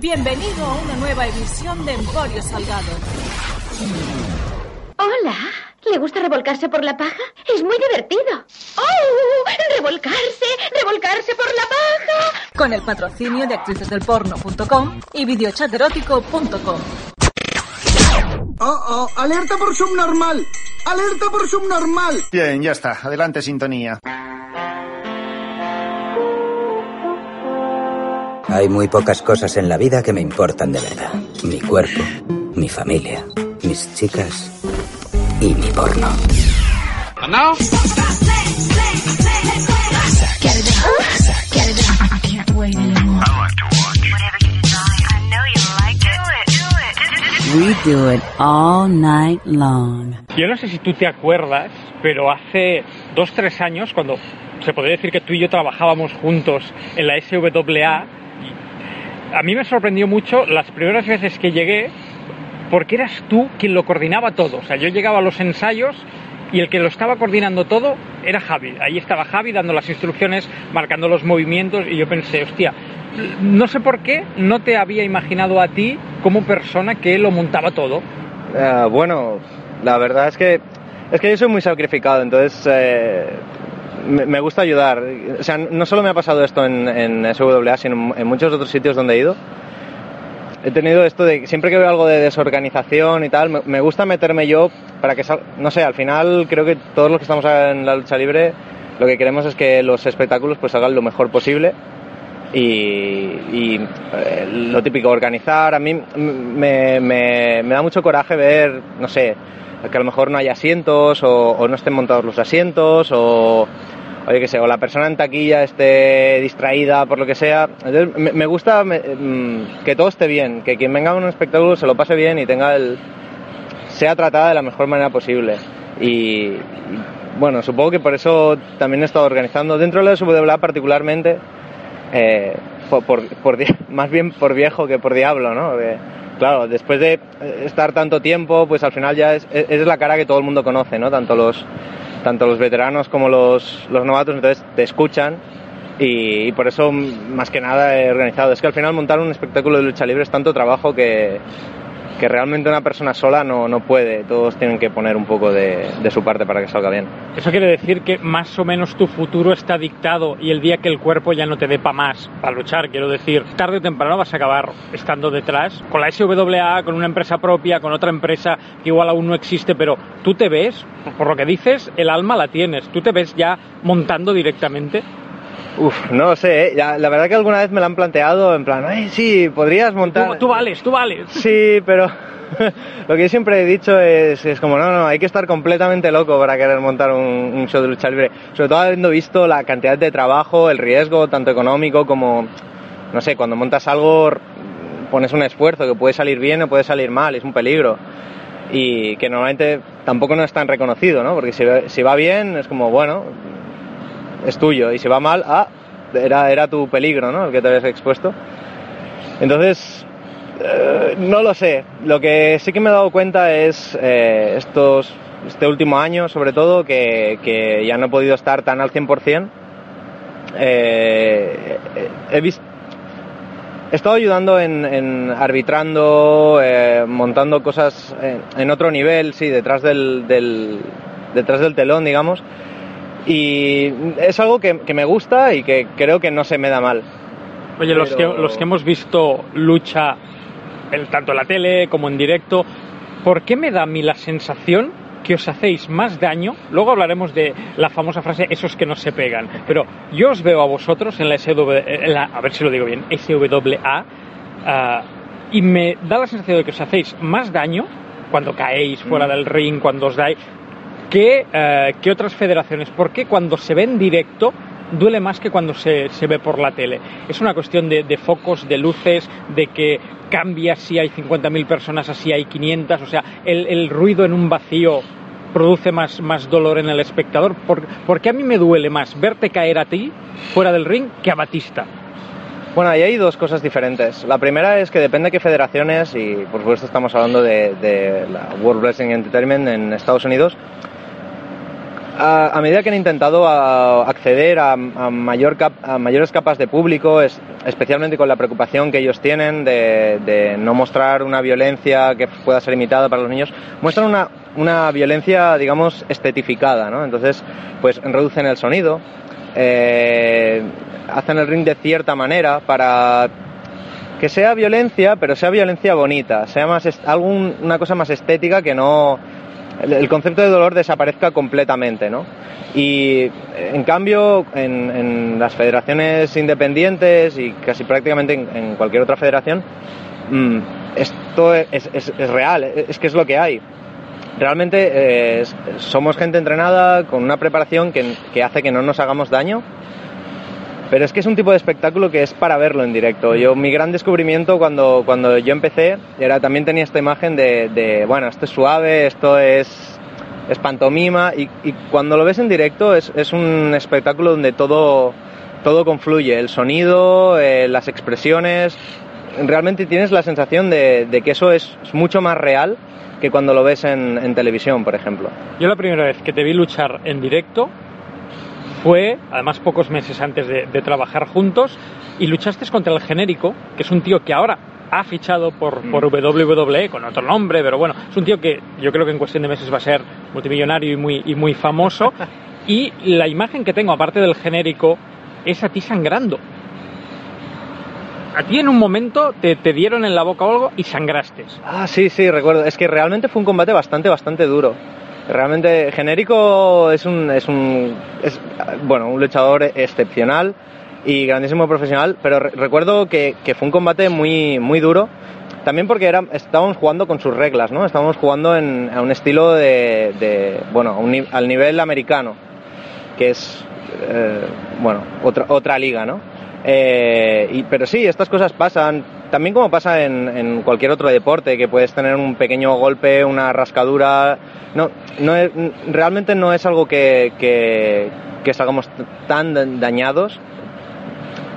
Bienvenido a una nueva edición de Emporio Salgado. Hola, ¿le gusta revolcarse por la paja? Es muy divertido. ¡Oh! ¡Revolcarse! ¡Revolcarse por la paja! Con el patrocinio de actricesdelporno.com y videochaterótico.com. ¡Oh, oh! ¡Alerta por subnormal! ¡Alerta por subnormal! Bien, ya está. Adelante, sintonía. Hay muy pocas cosas en la vida que me importan de verdad. Mi cuerpo, mi familia, mis chicas y mi porno. Now? We do it all night long. Yo no sé si tú te acuerdas, pero hace dos, tres años, cuando se podría decir que tú y yo trabajábamos juntos en la SWA, a mí me sorprendió mucho las primeras veces que llegué, porque eras tú quien lo coordinaba todo. O sea, yo llegaba a los ensayos y el que lo estaba coordinando todo era Javi. Ahí estaba Javi dando las instrucciones, marcando los movimientos y yo pensé, hostia, no sé por qué no te había imaginado a ti como persona que lo montaba todo. Eh, bueno, la verdad es que es que yo soy muy sacrificado, entonces eh, me, gusta ayudar. O sea, no solo me ha pasado esto en, en SWA, sino en muchos otros sitios donde he ido. He tenido esto de siempre que veo algo de desorganización y tal, me, me gusta meterme yo para que sal- no sé, al final creo que todos los que estamos en la lucha libre lo que queremos es que los espectáculos pues salgan lo mejor posible y, y, eh, lo típico, organizar. A mí me, me- me da mucho coraje ver, no sé, que a lo mejor no hay asientos o, o no estén montados los asientos o, oye, que sé, o la persona en taquilla esté distraída por lo que sea. Entonces, me, me gusta me- mm, que todo esté bien, que quien venga a un espectáculo se lo pase bien y tenga el sea tratada de la mejor manera posible. Y, bueno, supongo que por eso también he estado organizando dentro de la SWA particularmente eh, por, por- por más bien por viejo que por diablo, ¿no? Porque, claro, después de eh, estar tanto tiempo, pues al final ya es, es- es la cara que todo el mundo conoce, ¿no? Tanto los, tanto los veteranos como los, los novatos, entonces te escuchan y, y por eso más que nada he organizado. Es que al final montar un espectáculo de lucha libre es tanto trabajo que, que realmente una persona sola no, no puede. Todos tienen que poner un poco de, de su parte para que salga bien. Eso quiere decir que más o menos tu futuro está dictado y el día que el cuerpo ya no te dé para más, para luchar, quiero decir, tarde o temprano vas a acabar estando detrás, con la SWA, con una empresa propia, con otra empresa que igual aún no existe, pero tú te ves, por lo que dices, el alma la tienes, tú te ves ya montando directamente. Uf, no sé, ¿eh? La verdad que alguna vez me lo han planteado en plan, ay, sí, podrías montar... Tú, tú vales, tú vales. Sí, pero lo que yo siempre he dicho es, es como, no, no, hay que estar completamente loco para querer montar un, un show de lucha libre. Sobre todo habiendo visto la cantidad de trabajo, el riesgo, tanto económico como, no sé, cuando montas algo pones un esfuerzo que puede salir bien o puede salir mal, es un peligro. Y que normalmente tampoco no es tan reconocido, ¿no? Porque si, si va bien es como, bueno, es tuyo. Y si va mal, ah, era, era tu peligro, ¿no? El que te habías expuesto. Entonces, eh, no lo sé. Lo que sí que me he dado cuenta es eh, estos, este último año, sobre todo, que, que ya no he podido estar tan al 100%. Eh, he visto. He estado ayudando en, en arbitrando, eh, montando cosas en, en otro nivel, sí, detrás del, del- detrás del telón, digamos. Y es algo que, que me gusta y que creo que no se me da mal. Oye, los, que, los que hemos visto lucha en- tanto en la tele como en directo, ¿por qué me da a mí la sensación que os hacéis más daño? Luego hablaremos de la famosa frase, esos que no se pegan. Pero yo os veo a vosotros en la SW, en la- a ver si lo digo bien, SWA, ah, y me da la sensación de que os hacéis más daño cuando caéis fuera del ring, cuando os dais, ¿qué, eh, ¿qué otras federaciones? ¿Por qué cuando se ve en directo duele más que cuando se, se ve por la tele? ¿Es una cuestión de, de focos, de luces, de que cambia si hay 50.000 personas, así hay 500? O sea, el, el ruido en un vacío produce más, más dolor en el espectador. ¿Por, ¿Por qué a mí me duele más verte caer a ti fuera del ring que a Batista? Bueno, ahí hay dos cosas diferentes. La primera es que depende de qué federaciones, y por supuesto estamos hablando de, de la World Wrestling Entertainment en Estados Unidos, a, medida que han intentado acceder a, mayor cap, a mayores capas de público, es, especialmente con la preocupación que ellos tienen de, no mostrar una violencia que pueda ser imitada para los niños, muestran una, una violencia, digamos, estetificada, ¿no? Entonces, pues reducen el sonido, eh, hacen el ring de cierta manera para que sea violencia, pero sea violencia bonita, sea más algún, una cosa más estética que no el, concepto de dolor desaparezca completamente, ¿no? Y en cambio, en, las federaciones independientes y casi prácticamente en, cualquier otra federación, mmm, esto es, real, es que es lo que hay. Realmente eh, somos gente entrenada con una preparación que hace que no nos hagamos daño, pero es que es un tipo de espectáculo que es para verlo en directo. Yo, mi gran descubrimiento cuando, cuando yo empecé era también tenía esta imagen de, bueno, esto es suave, esto es, es pantomima, y, cuando lo ves en directo es, es un espectáculo donde todo, todo confluye, el sonido, eh, las expresiones, realmente tienes la sensación de, que eso es, mucho más real que cuando lo ves en televisión, por ejemplo. Yo la primera vez que te vi luchar en directo fue, además, pocos meses antes de, de, trabajar juntos y luchaste contra el genérico, que es un tío que ahora ha fichado por, por WWE con otro nombre, pero bueno, es un tío que yo creo que en cuestión de meses va a ser multimillonario y muy, y muy famoso. y la imagen que tengo, aparte del genérico, es a ti sangrando. A ti en un momento te, te, dieron en la boca o algo y sangraste. Ah, sí, sí, recuerdo. Es que realmente fue un combate bastante, bastante duro. Realmente genérico es un, es un es, bueno, un luchador excepcional y grandísimo profesional, pero re recuerdo que, que, fue un combate muy, muy duro, también porque era, estábamos jugando con sus reglas, ¿no? Estábamos jugando en, a un estilo de, de bueno, un, al nivel americano, que es, eh, bueno, otra, otra liga, ¿no? Eh, y, pero sí, estas cosas pasan, también como pasa en, cualquier otro deporte, que puedes tener un pequeño golpe, una rascadura. No, no realmente no es algo que, que, salgamos tan dañados,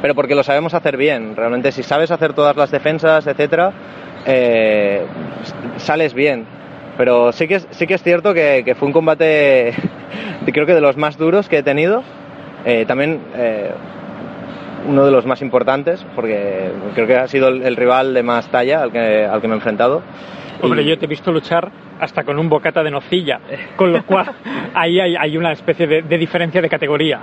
pero porque lo sabemos hacer bien. Realmente, si sabes hacer todas las defensas, etcétera, eh, sales bien. Pero sí que es, sí que es cierto que, que fue un combate, creo que de los más duros que he tenido. Eh, también eh, uno de los más importantes, porque creo que ha sido el, el rival de más talla al que, al que me he enfrentado. Hombre, yo te he visto luchar hasta con un bocata de nocilla, con lo cual ahí hay, hay una especie de, de, diferencia de categoría.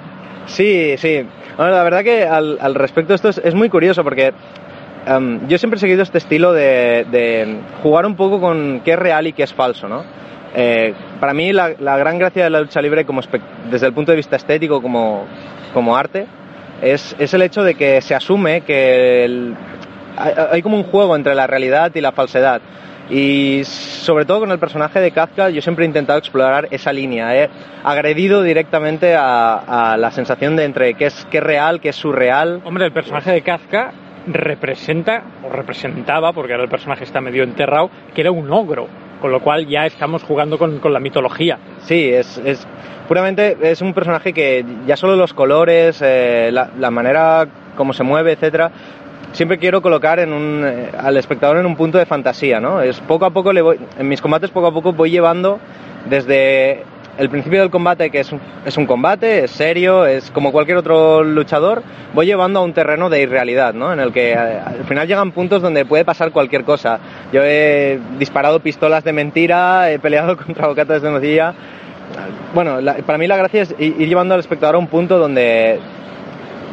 Sí, sí. Bueno, la verdad que al, al respecto esto es, es, muy curioso porque um, yo siempre he seguido este estilo de, de, jugar un poco con qué es real y qué es falso, ¿no? Eh, para mí la, la, gran gracia de la lucha libre como desde el punto de vista estético como, como arte es, es el hecho de que se asume que hay, como un juego entre la realidad y la falsedad. Y sobre todo con el personaje de Kafka yo siempre he intentado explorar esa línea. He agredido directamente a, la sensación de entre qué es, qué real, qué es surreal. Hombre, el personaje de Kafka representa, o representaba, porque ahora el personaje está medio enterrado, que era un ogro. Con lo cual ya estamos jugando con, con la mitología. Sí, es, es, puramente es un personaje que ya solo los colores, eh, la, manera como se mueve, etcétera, siempre quiero colocar en un, eh, al espectador en un punto de fantasía, ¿no? Es poco a poco le voy, en mis combates poco a poco voy llevando desde el principio del combate, que es un, combate, es serio, es como cualquier otro luchador, voy llevando a un terreno de irrealidad, ¿no? En el que al final llegan puntos donde puede pasar cualquier cosa. Yo he disparado pistolas de mentira, he peleado contra bocatas de nocilla. Bueno, para mí la gracia es ir llevando al espectador a un punto donde,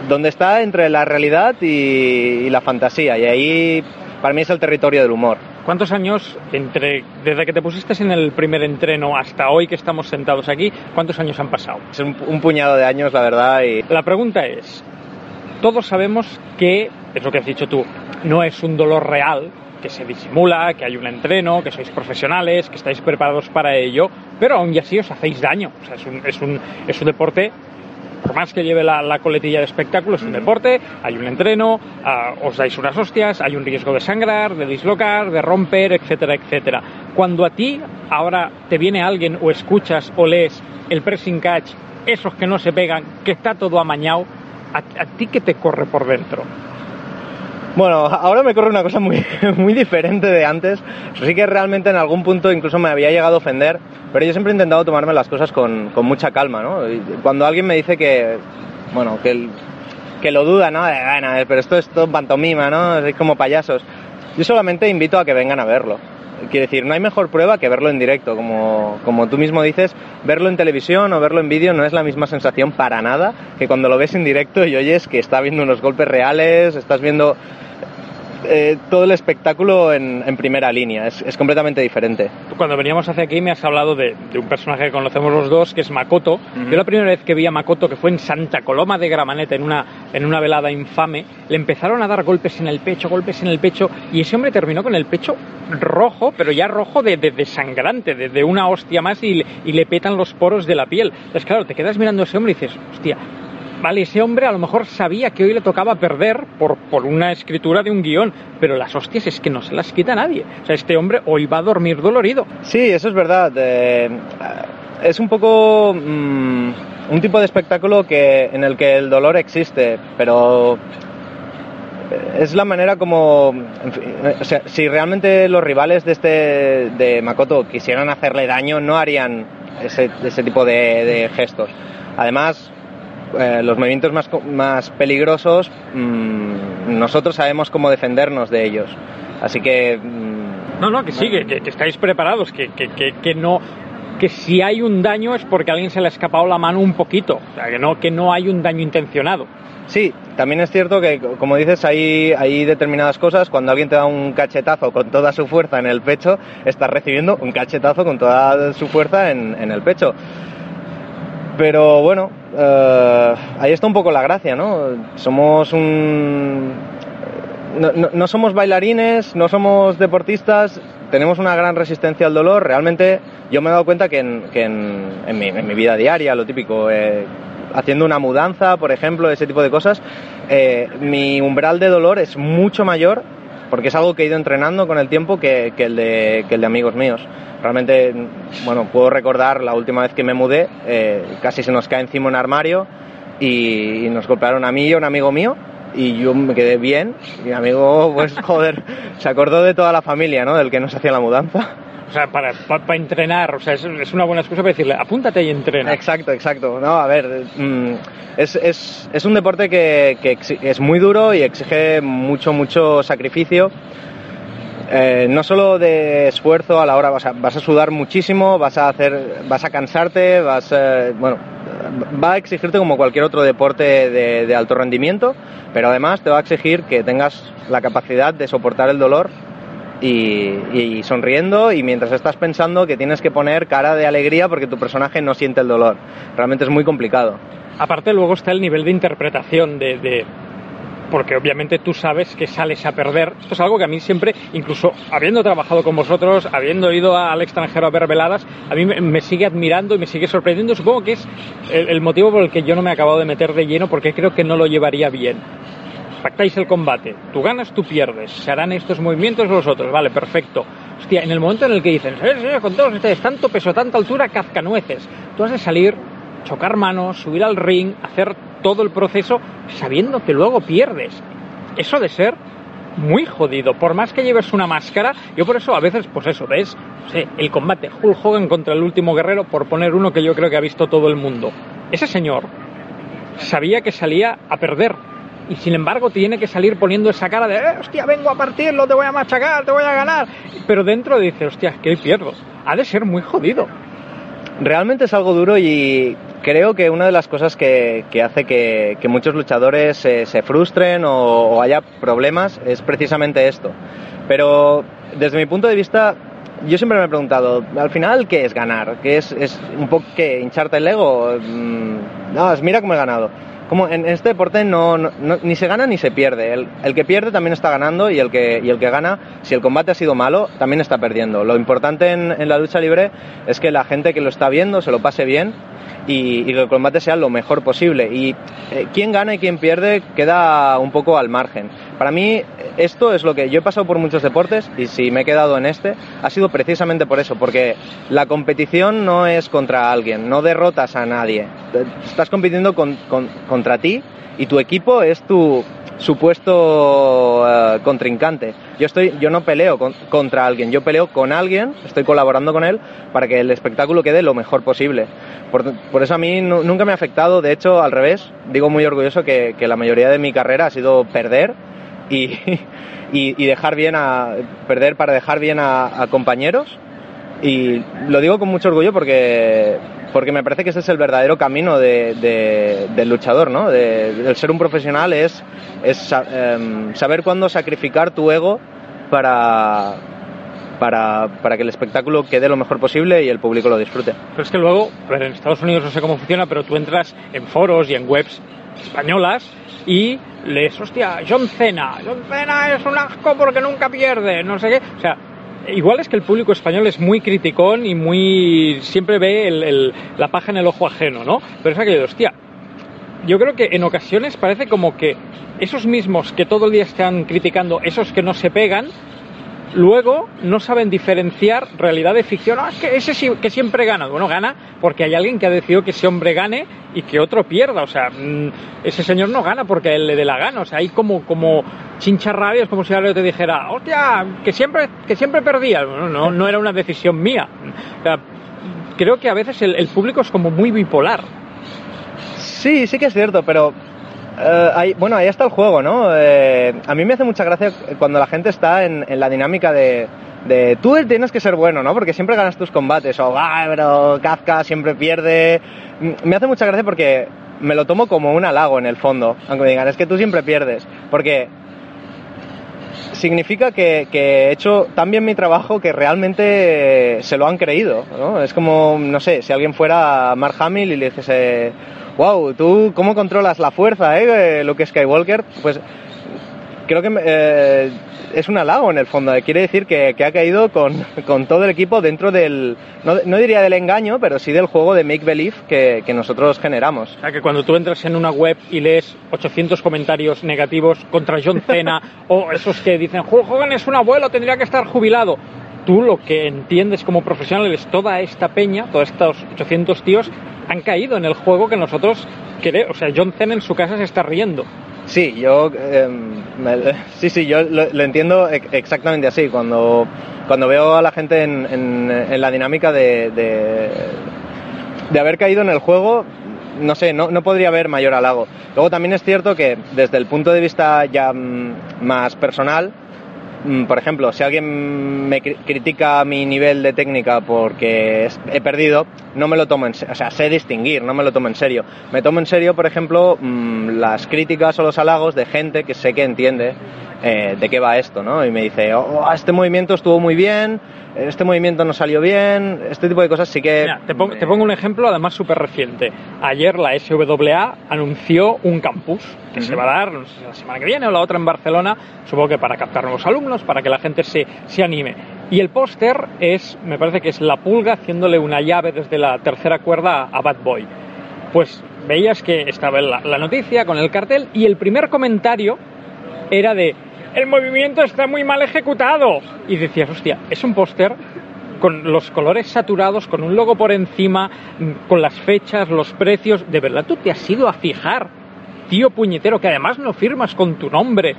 donde está entre la realidad y, y la fantasía. Y ahí para mí es el territorio del humor. ¿Cuántos años, entre, desde que te pusiste en el primer entreno hasta hoy que estamos sentados aquí, cuántos años han pasado? Es un, un puñado de años, la verdad. Y... La pregunta es, todos sabemos que, es lo que has dicho tú, no es un dolor real, que se disimula, que hay un entreno, que sois profesionales, que estáis preparados para ello, pero aún así os hacéis daño. O sea, es un, es un, es un deporte por más que lleve la, la coletilla de espectáculo, es un deporte, hay un entreno, ah, os dais unas hostias, hay un riesgo de sangrar, de dislocar, de romper, etcétera, etcétera. Cuando a ti ahora te viene alguien o escuchas o lees el pressing catch, esos que no se pegan, que está todo amañado, ¿a, a ti qué te corre por dentro? Bueno, ahora me corre una cosa muy, muy diferente de antes. Sí que realmente en algún punto incluso me había llegado a ofender, pero yo siempre he intentado tomarme las cosas con, con mucha calma, ¿no? Y cuando alguien me dice que, bueno, que, que lo duda, ¿no? De, bueno, pero esto es todo pantomima, ¿no? Es como payasos. Yo solamente invito a que vengan a verlo. Quiero decir, no hay mejor prueba que verlo en directo, como, como tú mismo dices, verlo en televisión o verlo en vídeo no es la misma sensación para nada que cuando lo ves en directo y oyes que está viendo unos golpes reales, estás viendo eh, todo el espectáculo en, en primera línea, es, es completamente diferente. Cuando veníamos hacia aquí me has hablado de, de un personaje que conocemos los dos, que es Makoto. Yo la primera vez que vi a Makoto, que fue en Santa Coloma de Gramanet, en una, en una velada infame, le empezaron a dar golpes en el pecho, golpes en el pecho, y ese hombre terminó con el pecho rojo, pero ya rojo de, de, de sangrante, de, de una hostia más, y, y le petan los poros de la piel. Entonces, claro, te quedas mirando a ese hombre y dices, hostia, Vale, ese hombre a lo mejor sabía que hoy le tocaba perder por, por una escritura de un guion, pero las hostias es que no se las quita nadie. O sea, este hombre hoy va a dormir dolorido. Sí, eso es verdad. eh, es un poco mm, un tipo de espectáculo que, en el que el dolor existe, pero es la manera como, eh, o sea, si realmente los rivales de este de Makoto quisieran hacerle daño, no harían ese, ese tipo de gestos. Además, eh, los movimientos más, más peligrosos, mm, nosotros sabemos cómo defendernos de ellos. Así que mm, No, no, que sí, que, que- que estáis preparados, que, que, que, que no que si hay un daño es porque a alguien se le ha escapado la mano un poquito, o sea, que no, que no hay un daño intencionado. Sí, también es cierto que, como dices, hay, hay determinadas cosas. Cuando alguien te da un cachetazo con toda su fuerza en el pecho, estás recibiendo un cachetazo con toda su fuerza en, en el pecho. Pero bueno, eh, ahí está un poco la gracia, ¿no? Somos un... No, no- somos bailarines, no somos deportistas, tenemos una gran resistencia al dolor. Realmente yo me he dado cuenta que en, que en, en mi, en mi vida diaria, lo típico, eh, haciendo una mudanza, por ejemplo, ese tipo de cosas, eh, mi umbral de dolor es mucho mayor porque es algo que he ido entrenando con el tiempo que, que el, de, que el de amigos míos. Realmente, bueno, puedo recordar la última vez que me mudé, eh, casi se nos cae encima un armario y, nos golpearon a mí y a un amigo mío y yo me quedé bien mi amigo, pues joder, se acordó de toda la familia, ¿no? Del que nos hacía la mudanza. O sea, para, para, para entrenar, o sea, es, es una buena excusa para decirle, apúntate y entrena. Exacto, exacto. No, a ver, mm, es, es, es un deporte que, que es muy duro y exige mucho, mucho sacrificio. Eh, no solo de esfuerzo a la hora, vas a, vas a sudar muchísimo, vas a hacer, vas a cansarte, vas, eh, bueno, va a exigirte como cualquier otro deporte de, de alto rendimiento, pero además te va a exigir que tengas la capacidad de soportar el dolor y, y sonriendo y mientras estás pensando que tienes que poner cara de alegría porque tu personaje no siente el dolor. Realmente es muy complicado. Aparte luego está el nivel de interpretación de, de- porque obviamente tú sabes que sales a perder. Esto es algo que a mí siempre, incluso habiendo trabajado con vosotros, habiendo ido al extranjero a ver veladas, a mí me sigue admirando y me sigue sorprendiendo. Supongo que es el, el motivo por el que yo no me he acabado de meter de lleno porque creo que no lo llevaría bien. Pactáis el combate, tú ganas, tú pierdes, se harán estos movimientos los otros, vale, perfecto. Hostia, en el momento en el que dicen, "Eh, sí, con todos ustedes, tanto peso, tanta altura, cazcanueces, tú has de salir, chocar manos, subir al ring, hacer todo el proceso sabiendo que luego pierdes. Eso de ser muy jodido, por más que lleves una máscara, yo por eso a veces, pues eso, ves, no sé, el combate Hulk Hogan contra el último guerrero, por poner uno que yo creo que ha visto todo el mundo. Ese señor sabía que salía a perder. Y sin embargo tiene que salir poniendo esa cara de, "Eh, hostia, vengo a partirlo, te voy a machacar, te voy a ganar. Pero dentro dice, hostia, que pierdo. Ha de ser muy jodido. Realmente es algo duro y creo que una de las cosas que, que hace que, que muchos luchadores se, se frustren o, o haya problemas es precisamente esto. Pero desde mi punto de vista, yo siempre me he preguntado, al final, ¿qué es ganar? ¿Qué es, es un poco que hincharte el ego? Mm, No, mira cómo he ganado. Como en este deporte no, no- ni se gana ni se pierde. El, el que pierde también está ganando y el que, y el que gana, si el combate ha sido malo, también está perdiendo. Lo importante en, la lucha libre es que la gente que lo está viendo se lo pase bien y, y que el combate sea lo mejor posible. Y eh, quién gana y quién pierde queda un poco al margen. Para mí esto es lo que yo he pasado por muchos deportes y si me he quedado en este ha sido precisamente por eso, porque la competición no es contra alguien, no derrotas a nadie, estás compitiendo con- con- contra ti y tu equipo es tu supuesto eh, contrincante. Yo estoy, yo no peleo con- contra alguien, yo peleo con alguien, estoy colaborando con él para que el espectáculo quede lo mejor posible. Por, por eso a mí nu- nunca me ha afectado, de hecho al revés, digo muy orgulloso que, que la mayoría de mi carrera ha sido perder y, y, y dejar bien a perder para dejar bien a, a compañeros y lo digo con mucho orgullo porque porque me parece que ese es el verdadero camino de- de- del luchador, ¿no? De, el ser un profesional es, es em, saber cuándo sacrificar tu ego para, para, para que el espectáculo quede lo mejor posible y el público lo disfrute. Pero es que luego, en Estados Unidos no sé cómo funciona, pero tú entras en foros y en webs españolas y lees, hostia, John Cena, John Cena es un asco porque nunca pierde, no sé qué. O sea, igual es que el público español es muy criticón y muy. siempre ve el- el- la paja en el ojo ajeno, ¿no? Pero es aquello hostia, yo creo que en ocasiones parece como que esos mismos que todo el día están criticando, esos que no se pegan, luego no saben diferenciar realidad de ficción. Ah, es que ese sí que siempre gana. Bueno, gana porque hay alguien que ha decidido que ese hombre gane y que otro pierda. O sea, mm, ese señor no gana porque él le dé la gana. O sea, hay como, como chincharrabias, como si alguien te dijera, hostia, que siempre, que siempre perdía. No, no era una decisión mía. Creo que a veces el público es como muy bipolar. Sí, sí que es cierto, pero ahí- bueno, ahí está el juego, ¿no? Eh, a mí me hace mucha gracia cuando la gente está en, la dinámica de, tú tienes que ser bueno, ¿no? Porque siempre ganas tus combates, o ah, pero Kafka siempre pierde. Mm, Me hace mucha gracia porque me lo tomo como un halago en el fondo, aunque me digan, es que tú siempre pierdes, porque significa que, que he hecho tan bien mi trabajo que realmente se lo han creído, ¿no? Es como, no sé, si alguien fuera Mark Hamill y le dijese, wow, tú cómo controlas la fuerza, ¿eh? Luke Skywalker, pues creo que eh, es un halago en el fondo. Quiere decir que, que ha caído con, con todo el equipo dentro del, no, no diría del engaño, pero sí del juego de Make Believe que, que nosotros generamos. O sea, que cuando tú entras en una web y lees 800 comentarios negativos contra John Cena o esos que dicen, Hogan es un abuelo, tendría que estar jubilado, tú lo que entiendes como profesional es toda esta peña, todos estos 800 tíos han caído en el juego que nosotros queremos. O sea, John Cena en su casa se está riendo. Sí, yo eh, me- sí, sí, yo lo, lo entiendo ex- exactamente así. Cuando, cuando veo a la gente en, en- en la dinámica de, de, de haber caído en el juego, no sé, no, no podría haber mayor halago. Luego también es cierto que desde el punto de vista ya mm, más personal, por ejemplo, si alguien me cri- critica mi nivel de técnica porque he perdido, no me lo tomo en serio, o sea, sé distinguir, no me lo tomo en serio. Me tomo en serio, por ejemplo, mm, las críticas o los halagos de gente que sé que entiende eh, de qué va esto, ¿no? Y me dice, oh, este movimiento estuvo muy bien, este movimiento no salió bien, este tipo de cosas sí que... Mira, te, pongo, te pongo un ejemplo además súper reciente. Ayer la SWA anunció un campus que se va a dar no sé la semana que viene o la otra en Barcelona, supongo que para captar nuevos alumnos, para que la gente se, se anime. Y el póster es, me parece que es la pulga haciéndole una llave desde la tercera cuerda a Bad Boy. Pues veías que estaba la, la noticia con el cartel y el primer comentario era de el movimiento está muy mal ejecutado. Y decías, hostia, es un póster con los colores saturados, con un logo por encima, mm, con las fechas, los precios. ¿De verdad tú te has ido a fijar, tío puñetero, que además no firmas con tu nombre?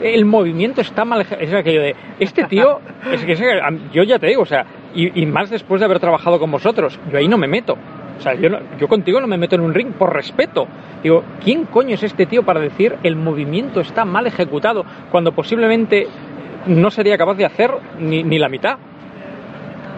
El movimiento está mal Es aquello de, este tío, es que es que, yo ya te digo, o sea, y, y más después de haber trabajado con vosotros, yo ahí no me meto. O sea, yo, no- yo contigo no me meto en un ring por respeto. Digo, ¿quién coño es este tío para decir el movimiento está mal ejecutado cuando posiblemente no sería capaz de hacer ni, ni la mitad?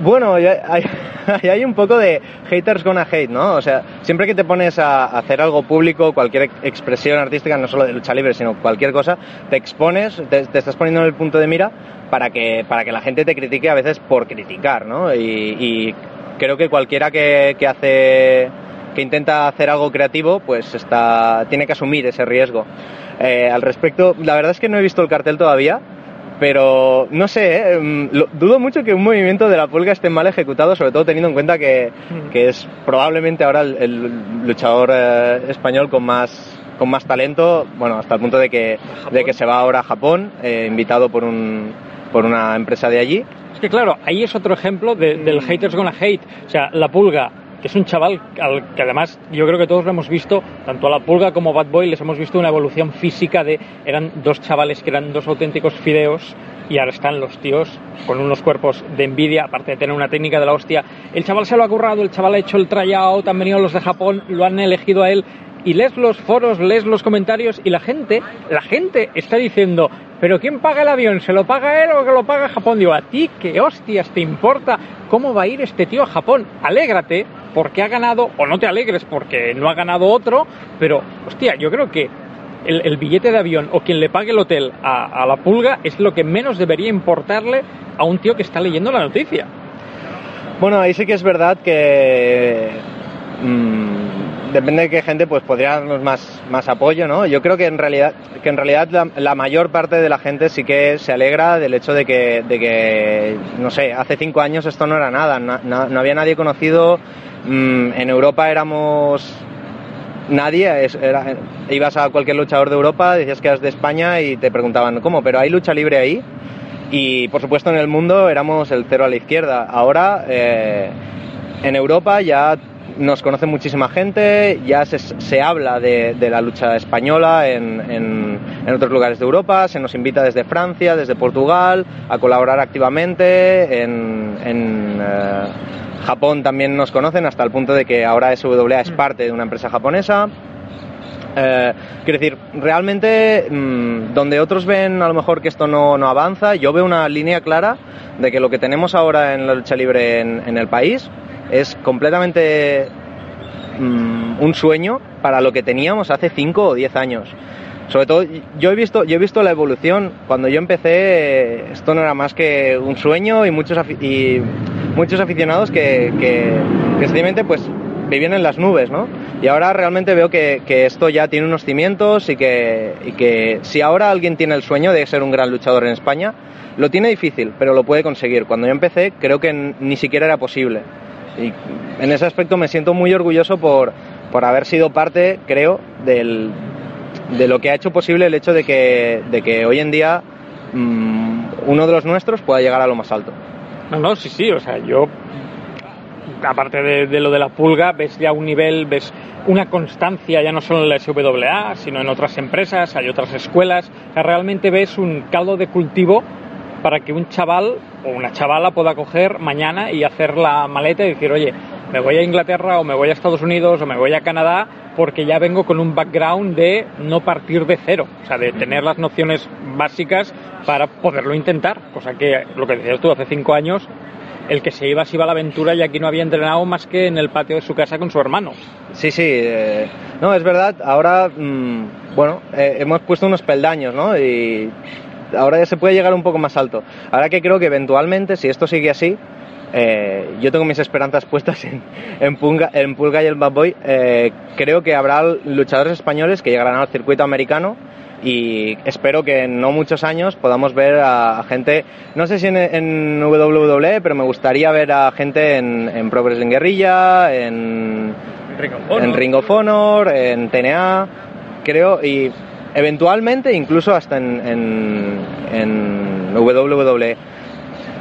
Bueno, hay, hay- un poco de haters gonna hate, ¿no? O sea, siempre que te pones a hacer algo público, cualquier ex- expresión artística, no solo de lucha libre, sino cualquier cosa, te expones, te, estás poniendo en el punto de mira para que, para que la gente te critique a veces por criticar, ¿no? Y creo que cualquiera que, que hace que intenta hacer algo creativo, pues está, tiene que asumir ese riesgo. Eh, al respecto, la verdad es que no he visto el cartel todavía, pero no sé, ¿eh? Mm, lo- dudo mucho que un movimiento de la pulga esté mal ejecutado, sobre todo teniendo en cuenta que, que es probablemente ahora el, el luchador eh, español con más con más talento, bueno, hasta el punto de que, de que se va ahora a Japón, eh, invitado por, un, por una empresa de allí. Es que claro, ahí es otro ejemplo de- del haters gonna hate. O sea, la pulga, que es un chaval al que además yo creo que todos lo hemos visto, tanto a la pulga como Bad Boy, les hemos visto una evolución física de. Eran dos chavales que eran dos auténticos fideos y ahora están los tíos con unos cuerpos de envidia, aparte de tener una técnica de la hostia. El chaval se lo ha currado, el chaval ha hecho el tryout, han venido los de Japón, lo han elegido a él. Y lees los foros, lees los comentarios y la gente, la gente está diciendo, pero ¿quién paga el avión? ¿Se lo paga él o que lo paga Japón? Digo, ¿a ti qué hostias te importa cómo va a ir este tío a Japón? Alégrate porque ha ganado, o no te alegres porque no ha ganado otro, pero hostia, yo creo que el, billete de avión o quien le pague el hotel a, a la pulga es lo que menos debería importarle a un tío que está leyendo la noticia. Bueno, ahí sí que es verdad que mm, depende de qué gente pues podría darnos más, más apoyo, ¿no? Yo creo que en realidad que en realidad la, la mayor parte de la gente sí que se alegra del hecho de que, de que no sé, hace cinco años esto no era nada, no, no- había nadie conocido, mm, en Europa éramos nadie, es- ibas a cualquier luchador de Europa, decías que eras de España y te preguntaban, ¿cómo? ¿Pero hay lucha libre ahí? Y por supuesto en el mundo éramos el cero a la izquierda. Ahora eh, en Europa ya nos conoce muchísima gente, ya se, se habla de, de la lucha española en, en- en otros lugares de Europa, se nos invita desde Francia, desde Portugal, a colaborar activamente. En, en, eh, Japón también nos conocen hasta el punto de que ahora SWA es parte de una empresa japonesa. Eh, quiero decir, realmente mm, donde otros ven a lo mejor que esto no, no avanza, yo veo una línea clara de que lo que tenemos ahora en la lucha libre en, en el país es completamente mm, un sueño para lo que teníamos hace 5 o 10 años. Sobre todo, yo he visto, yo he visto la evolución. Cuando yo empecé, esto no era más que un sueño y muchos, y muchos aficionados que, que, que sencillamente pues vivían en las nubes, ¿no? Y ahora realmente veo que, que esto ya tiene unos cimientos y que, y que si ahora alguien tiene el sueño de ser un gran luchador en España, lo tiene difícil, pero lo puede conseguir. Cuando yo empecé, creo que ni siquiera era posible. Y en ese aspecto me siento muy orgulloso por, por haber sido parte, creo, del, de lo que ha hecho posible el hecho de que, de que hoy en día mm, uno de los nuestros pueda llegar a lo más alto. No, no, sí, sí, o sea, yo, aparte de, de lo de la pulga, ves ya un nivel, ves una constancia ya no solo en la SWA, sino en otras empresas, hay otras escuelas, o sea, realmente ves un caldo de cultivo para que un chaval o una chavala pueda coger mañana y hacer la maleta y decir, oye, me voy a Inglaterra o me voy a Estados Unidos o me voy a Canadá porque ya vengo con un background de no partir de cero, o sea, de tener las nociones básicas para poderlo intentar, cosa que lo que decías tú hace cinco años, el que se iba se iba a la aventura y aquí no había entrenado más que en el patio de su casa con su hermano. Sí, sí, eh, no, es verdad, ahora, mm, bueno, eh, hemos puesto unos peldaños, ¿no? Ahora ya se puede llegar un poco más alto. Ahora que creo que eventualmente, si esto sigue así, eh, yo tengo mis esperanzas puestas en, en, Pulga, en Pulga y el Bad Boy, eh, creo que habrá luchadores españoles que llegarán al circuito americano y espero que en no muchos años podamos ver a, a gente, no sé si en, en WWE, pero me gustaría ver a gente en, en Pro Wrestling Guerrilla, en, Ring of Honor. en Ring of Honor, en TNA, creo, y eventualmente incluso hasta en, en, en WWE.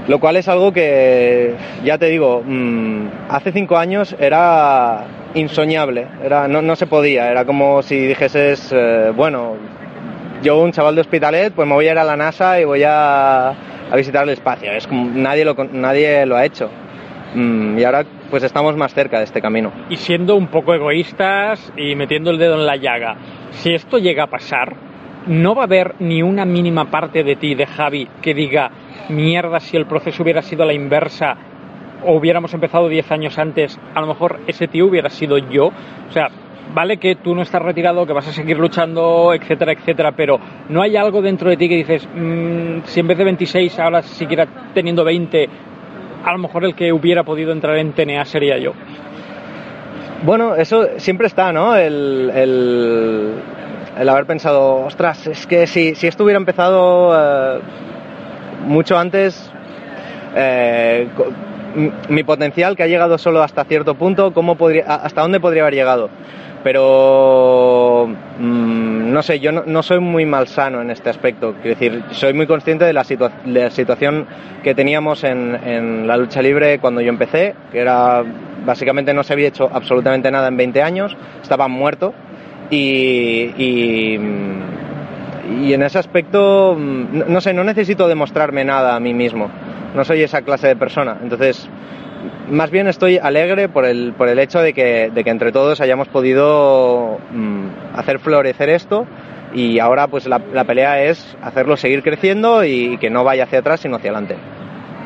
Lo cual es algo que, ya te digo, mm, hace cinco años era insoñable, era, no, no se podía, era como si dijeses, eh, bueno, yo un chaval de Hospitalet, pues me voy a ir a la NASA y voy a, a visitar el espacio. Es como nadie lo, nadie lo ha hecho. Mm, y ahora pues estamos más cerca de este camino. Y siendo un poco egoístas y metiendo el dedo en la llaga, si esto llega a pasar, no va a haber ni una mínima parte de ti, de Javi, que diga, mierda, si el proceso hubiera sido la inversa o hubiéramos empezado 10 años antes, a lo mejor ese tío hubiera sido yo. O sea, vale que tú no estás retirado, que vas a seguir luchando, etcétera, etcétera, pero no hay algo dentro de ti que dices, "Mm, si en vez de 26 ahora siquiera teniendo 20, a lo mejor el que hubiera podido entrar en TNA sería yo. Bueno, eso siempre está, ¿no? El, el, el haber pensado, ostras, es que si, si esto hubiera empezado eh, mucho antes, eh, mi potencial que ha llegado solo hasta cierto punto, ¿cómo podría, ¿hasta dónde podría haber llegado? Pero mm, no sé, yo no, soy muy malsano en este aspecto. Quiero decir, soy muy consciente de la, situa- de la situación que teníamos en, en la lucha libre cuando yo empecé, que era básicamente no se había hecho absolutamente nada en 20 años, estaba muerto y, y, y en ese aspecto, mm, no sé, no necesito demostrarme nada a mí mismo. No soy esa clase de persona. Entonces, más bien estoy alegre por el, por el hecho de que, de que entre todos hayamos podido mm, hacer florecer esto y ahora pues la, la pelea es hacerlo seguir creciendo y que no vaya hacia atrás sino hacia adelante.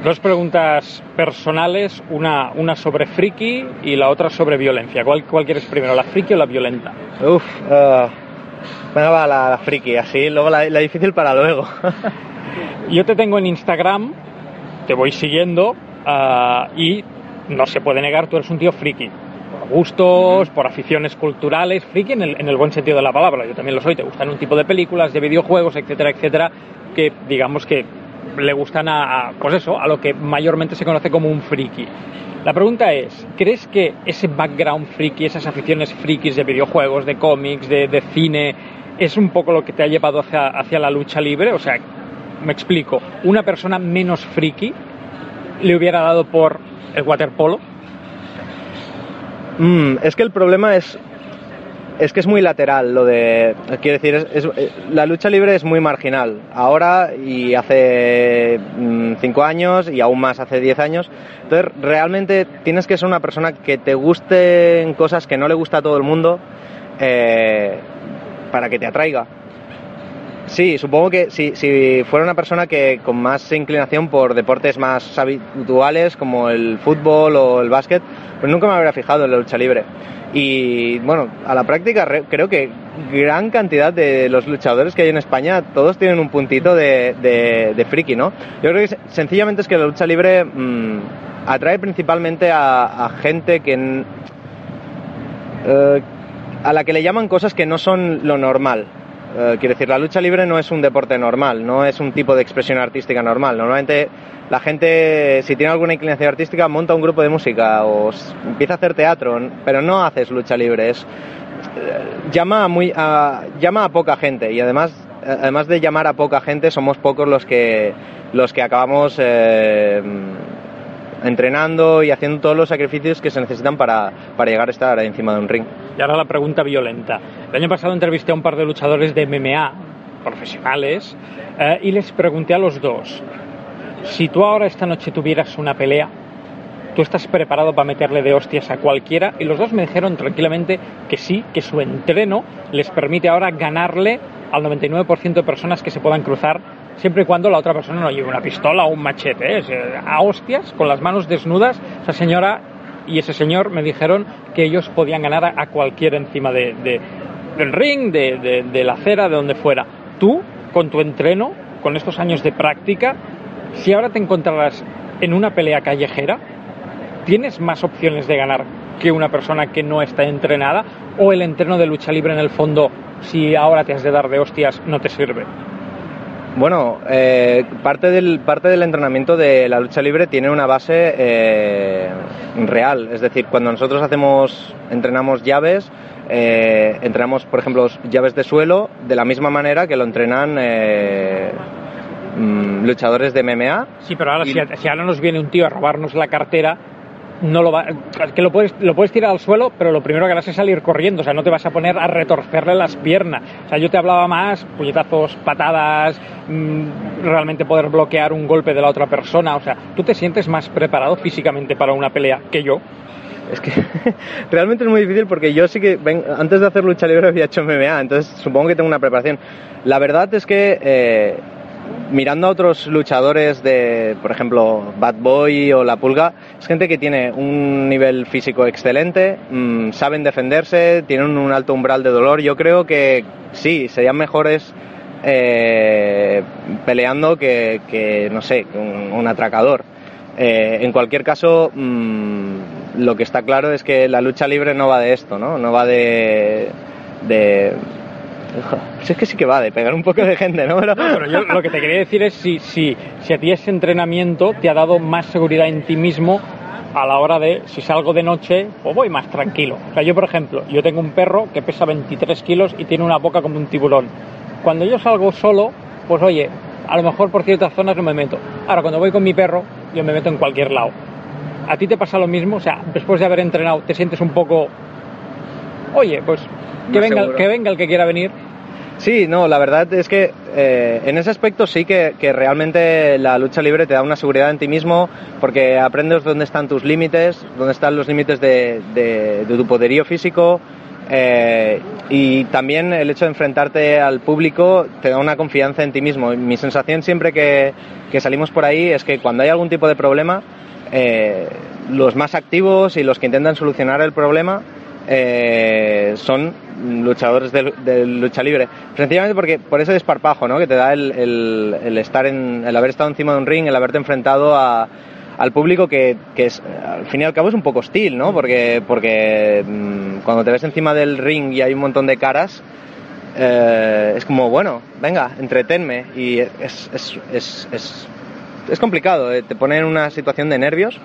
Dos preguntas personales, una, una sobre friki y la otra sobre violencia. ¿Cuál, cuál quieres primero, la friki o la violenta? Uf, ah, venga va la, la friki, así luego la, la difícil para luego. Yo te tengo en Instagram, te voy siguiendo ah, y no se puede negar, tú eres un tío friki. Por gustos, por aficiones culturales, friki en el, en el buen sentido de la palabra. Yo también lo soy, te gustan un tipo de películas, de videojuegos, etcétera, etcétera, que digamos que le gustan a, a, pues eso, a lo que mayormente se conoce como un friki. La pregunta es, ¿crees que ese background friki, esas aficiones frikis de videojuegos, de cómics, de, de cine, es un poco lo que te ha llevado hacia, hacia la lucha libre? O sea, me explico, una persona menos friki le hubiera dado por el waterpolo. Mm, es que el problema es es que es muy lateral lo de quiero decir es, es, la lucha libre es muy marginal ahora y hace mm, cinco años y aún más hace diez años entonces realmente tienes que ser una persona que te gusten cosas que no le gusta a todo el mundo eh, para que te atraiga Sí, supongo que si, fuera una persona que con más inclinación por deportes más habituales como el fútbol o el básquet, pues nunca me habría fijado en la lucha libre. Y bueno, a la práctica re, creo que gran cantidad de los luchadores que hay en España, todos tienen un puntito de, de, friki, ¿no? Yo creo que sencillamente es que la lucha libre mmm, atrae principalmente a, a gente que... Uh, a la que le llaman cosas que no son lo normal. Uh, quiero decir, la lucha libre no es un deporte normal, no es un tipo de expresión artística normal. Normalmente la gente, si tiene alguna inclinación artística, monta un grupo de música o empieza a hacer teatro, pero no haces lucha libre. Es, uh, llama, a muy, llama a poca gente y además, además de llamar a poca gente, somos pocos los que, los que acabamos eh, entrenando y haciendo todos los sacrificios que se necesitan para, para llegar a estar encima de un ring. Y ahora la pregunta violenta. El año pasado entrevisté a un par de luchadores de MMA profesionales eh, y les pregunté a los dos, si tú ahora esta noche tuvieras una pelea, ¿tú estás preparado para meterle de hostias a cualquiera? Y los dos me dijeron tranquilamente que sí, que su entreno les permite ahora ganarle al 99% de personas que se puedan cruzar siempre y cuando la otra persona no lleve una pistola o un machete. ¿eh? A hostias, con las manos desnudas, esa señora y ese señor me dijeron que ellos podían ganar a, cualquiera encima de, de, del ring, de, de, de, la acera, de donde fuera. Tú, con tu entreno, con estos años de práctica, si ahora te encontraras en una pelea callejera, ¿tienes más opciones de ganar que una persona que no está entrenada? ¿O el entreno de lucha libre en el fondo, si ahora te has de dar de hostias, no te sirve? Bueno, eh, parte, del, parte del entrenamiento de la lucha libre tiene una base eh, real. Es decir, cuando nosotros hacemos, entrenamos llaves, eh, entrenamos, por ejemplo, llaves de suelo de la misma manera que lo entrenan mm, luchadores de MMA. Sí, pero ahora, y... si, si, ahora nos viene un tío a robarnos la cartera, no lo va, que lo puedes, lo puedes tirar al suelo, pero lo primero que harás es salir corriendo, o sea, no te vas a poner a retorcerle las piernas. O sea, yo te hablaba más, puñetazos, patadas, mmm, realmente poder bloquear un golpe de la otra persona, o sea, tú te sientes más preparado físicamente para una pelea que yo. Es que realmente es muy difícil porque yo sí que antes de hacer lucha libre había hecho MMA, entonces supongo que tengo una preparación. La verdad es que eh, mirando a otros luchadores de, por ejemplo, Bad Boy o La Pulga, es gente que tiene un nivel físico excelente, mmm, saben defenderse, tienen un alto umbral de dolor. Yo creo que sí, serían mejores eh, peleando que, que, no sé, un, un atracador. Eh, en cualquier caso, mmm, lo que está claro es que la lucha libre no va de esto, ¿no? No va de... de si es que sí que va de pegar un poco de gente, ¿no? Lo que te quería decir es si, si, si a ti ese entrenamiento te ha dado más seguridad en ti mismo a la hora de, si salgo de noche, pues voy más tranquilo. O sea, yo, por ejemplo, yo tengo un perro que pesa 23 kilos y tiene una boca como un tiburón. Cuando yo salgo solo, pues oye, a lo mejor por ciertas zonas no me meto. Ahora, cuando voy con mi perro, yo me meto en cualquier lado. ¿A ti te pasa lo mismo? O sea, después de haber entrenado, ¿te sientes un poco... Oye, pues que venga, que venga el que quiera venir Sí, no, la verdad es que eh, en ese aspecto sí que, que, realmente la lucha libre te da una seguridad en ti mismo porque aprendes dónde están tus límites, dónde están los límites de, de, de tu poderío físico eh, y también el hecho de enfrentarte al público te da una confianza en ti mismo. Mi sensación siempre que, que salimos por ahí es que cuando hay algún tipo de problema, eh, los más activos y los que intentan solucionar el problema eh, son luchadores de, de, lucha libre. Sencillamente porque por ese desparpajo ¿no? que te da el, el, estar en, el haber estado encima de un ring, el haberte enfrentado a, al público que, que, es, al fin y al cabo es un poco hostil, ¿no? Porque, porque mmm, cuando te ves encima del ring y hay un montón de caras, eh, es como, bueno, venga, entretenme. Y es, es, es complicado, eh, te pone en una situación de nervios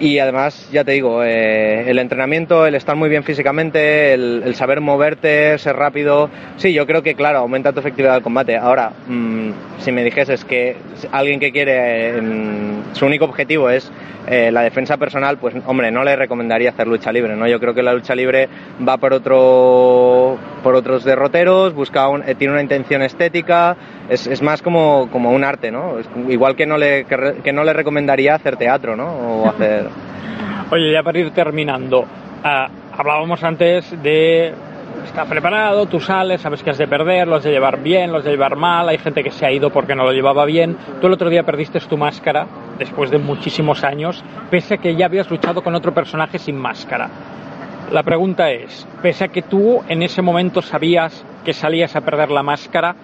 y además, ya te digo, eh, el entrenamiento, el estar muy bien físicamente, el, saber moverte, ser rápido, sí, yo creo que, claro, aumenta tu efectividad del combate. Ahora, mmm, si me dijeses que alguien que quiere, mmm, su único objetivo es eh, la defensa personal, pues, hombre, no le recomendaría hacer lucha libre, ¿no? Yo creo que la lucha libre va por otro, por otros derroteros, busca un, eh, tiene una intención estética, es, es, más como, como un arte, ¿no? Es igual que no, le, que, que, no le recomendaría hacer teatro, ¿no? O hacer... Oye, ya para ir terminando, uh, hablábamos antes de está preparado, tú sales, sabes que has de perder, lo has de llevar bien, lo has de llevar mal, hay gente que se ha ido porque no lo llevaba bien. Tú el otro día perdiste tu máscara después de muchísimos años, pese a que ya habías luchado con otro personaje sin máscara. La pregunta es, pese a que tú en ese momento sabías que salías a perder la máscara,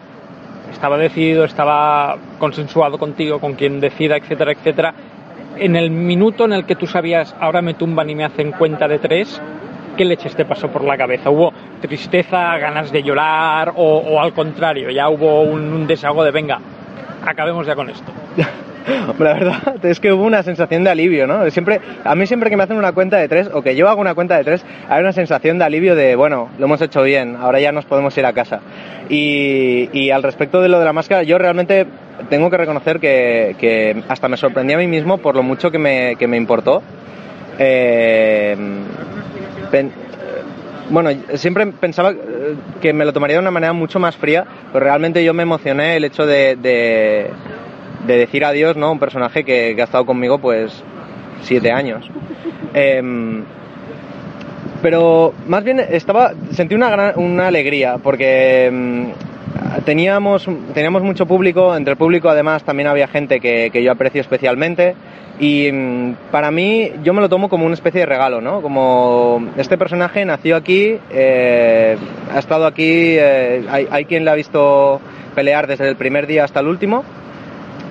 estaba decidido, estaba consensuado contigo, con quien decida, etcétera, etcétera. En el minuto en el que tú sabías, ahora me tumban y me hacen cuenta de tres, ¿qué leches te pasó por la cabeza? ¿Hubo tristeza, ganas de llorar o, al contrario, ya hubo un, un, desahogo de venga, acabemos ya con esto? La verdad es que hubo una sensación de alivio, ¿no? Siempre, a mí siempre que me hacen una cuenta de tres o que yo hago una cuenta de tres, hay una sensación de alivio de, bueno, lo hemos hecho bien, ahora ya nos podemos ir a casa. Y, y al respecto de lo de la máscara, yo realmente tengo que reconocer que, que hasta me sorprendí a mí mismo por lo mucho que me, que me importó. Eh, bueno, siempre pensaba que me lo tomaría de una manera mucho más fría, pero realmente yo me emocioné el hecho de, de decir adiós, ¿no? Un personaje que, que, ha estado conmigo, pues, siete años. Eh, pero más bien estaba, sentí una, gran, una alegría, porque eh, teníamos, teníamos mucho público, entre el público además también había gente que, que yo aprecio especialmente, y para mí yo me lo tomo como una especie de regalo, ¿no? Como este personaje nació aquí, eh, ha estado aquí, eh, hay, hay, quien le ha visto pelear desde el primer día hasta el último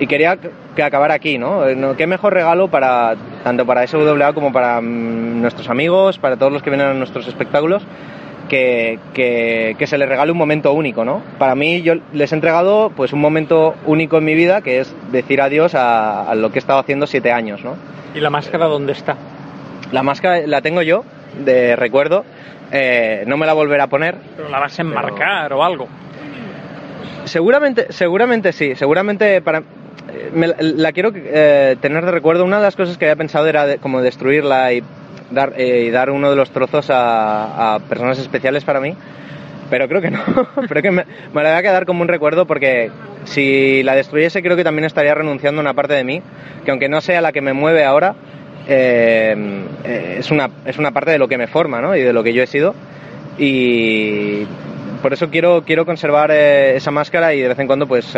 y quería que acabara aquí, ¿no? ¿Qué mejor regalo para tanto para SWA como para mm, nuestros amigos, para todos los que vienen a nuestros espectáculos? Que, que, que, se les regale un momento único, ¿no? Para mí yo les he entregado pues un momento único en mi vida que es decir adiós a, a lo que he estado haciendo siete años, ¿no? ¿Y la máscara dónde está? La máscara la tengo yo, de recuerdo, eh, no me la volveré a poner. Pero la vas a enmarcar pero... o algo. Seguramente, seguramente sí, seguramente para, la quiero eh, tener de recuerdo. Una de las cosas que había pensado era de, como destruirla y dar, eh, y dar uno de los trozos a, personas especiales para mí. Pero creo que no. creo que me, me, la voy a quedar como un recuerdo porque si la destruyese creo que también estaría renunciando a una parte de mí, que aunque no sea la que me mueve ahora, eh, es, una, es una parte de lo que me forma ¿no? y de lo que yo he sido. Y por eso quiero, quiero conservar esa máscara y de vez en cuando pues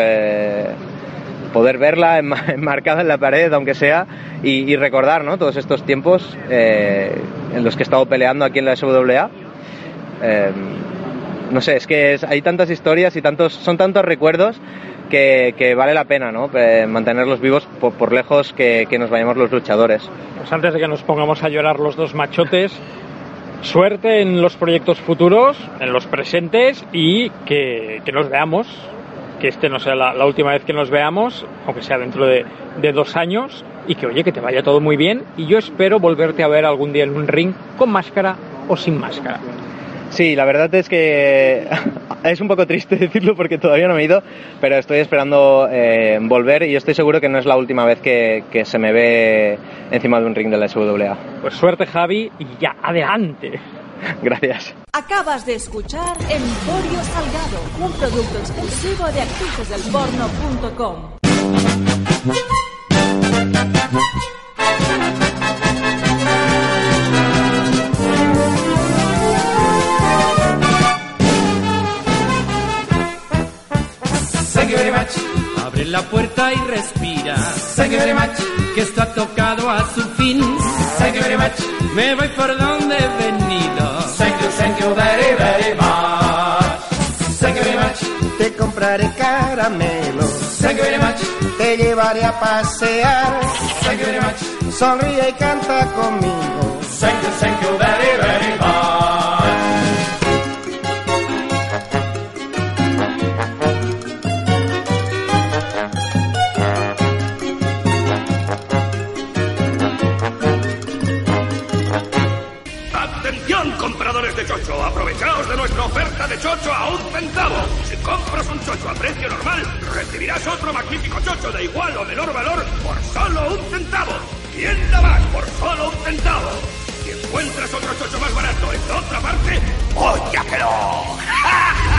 poder verla enmarcada en la pared, aunque sea, y, y recordar ¿no? todos estos tiempos eh, en los que he estado peleando aquí en la SWA. Eh, no sé, es que es- hay tantas historias y tantos, son tantos recuerdos que, que vale la pena, ¿no? Eh, mantenerlos vivos por, por lejos que, que nos vayamos los luchadores. Pues antes de que nos pongamos a llorar los dos machotes, suerte en los proyectos futuros, en los presentes y que, que nos veamos, que este no sea la, la última vez que nos veamos, aunque sea dentro de, de dos años, y que oye, que te vaya todo muy bien y yo espero volverte a ver algún día en un ring con máscara o sin máscara. Sí, la verdad es que es un poco triste decirlo porque todavía no me he ido, pero estoy esperando eh, volver y estoy seguro que no es la última vez que, que se me ve encima de un ring de la SWA. Pues suerte Javi y ya, adelante. Gracias. Acabas de escuchar Emporio Salgado, un producto exclusivo de actricesdelporno.com. Thank you very much. Abre la puerta y respira. Thank you very much. Que esto ha tocado a su fin. Thank you very much. Me voy por donde he venido. Thank you, thank you very, very much. Thank you very much. Te compraré caramelos. Thank you very much. Te llevaré a pasear. Thank you very much. Sonríe y canta conmigo. Thank you, thank you very, very much. Chocho, aprovechaos de nuestra oferta de chocho a un centavo. Si compras un chocho a precio normal, recibirás otro magnífico chocho de igual o menor valor por solo un centavo. Tienda más por solo un centavo. Si encuentras otro chocho más barato en otra parte, ¡oh, ya que no!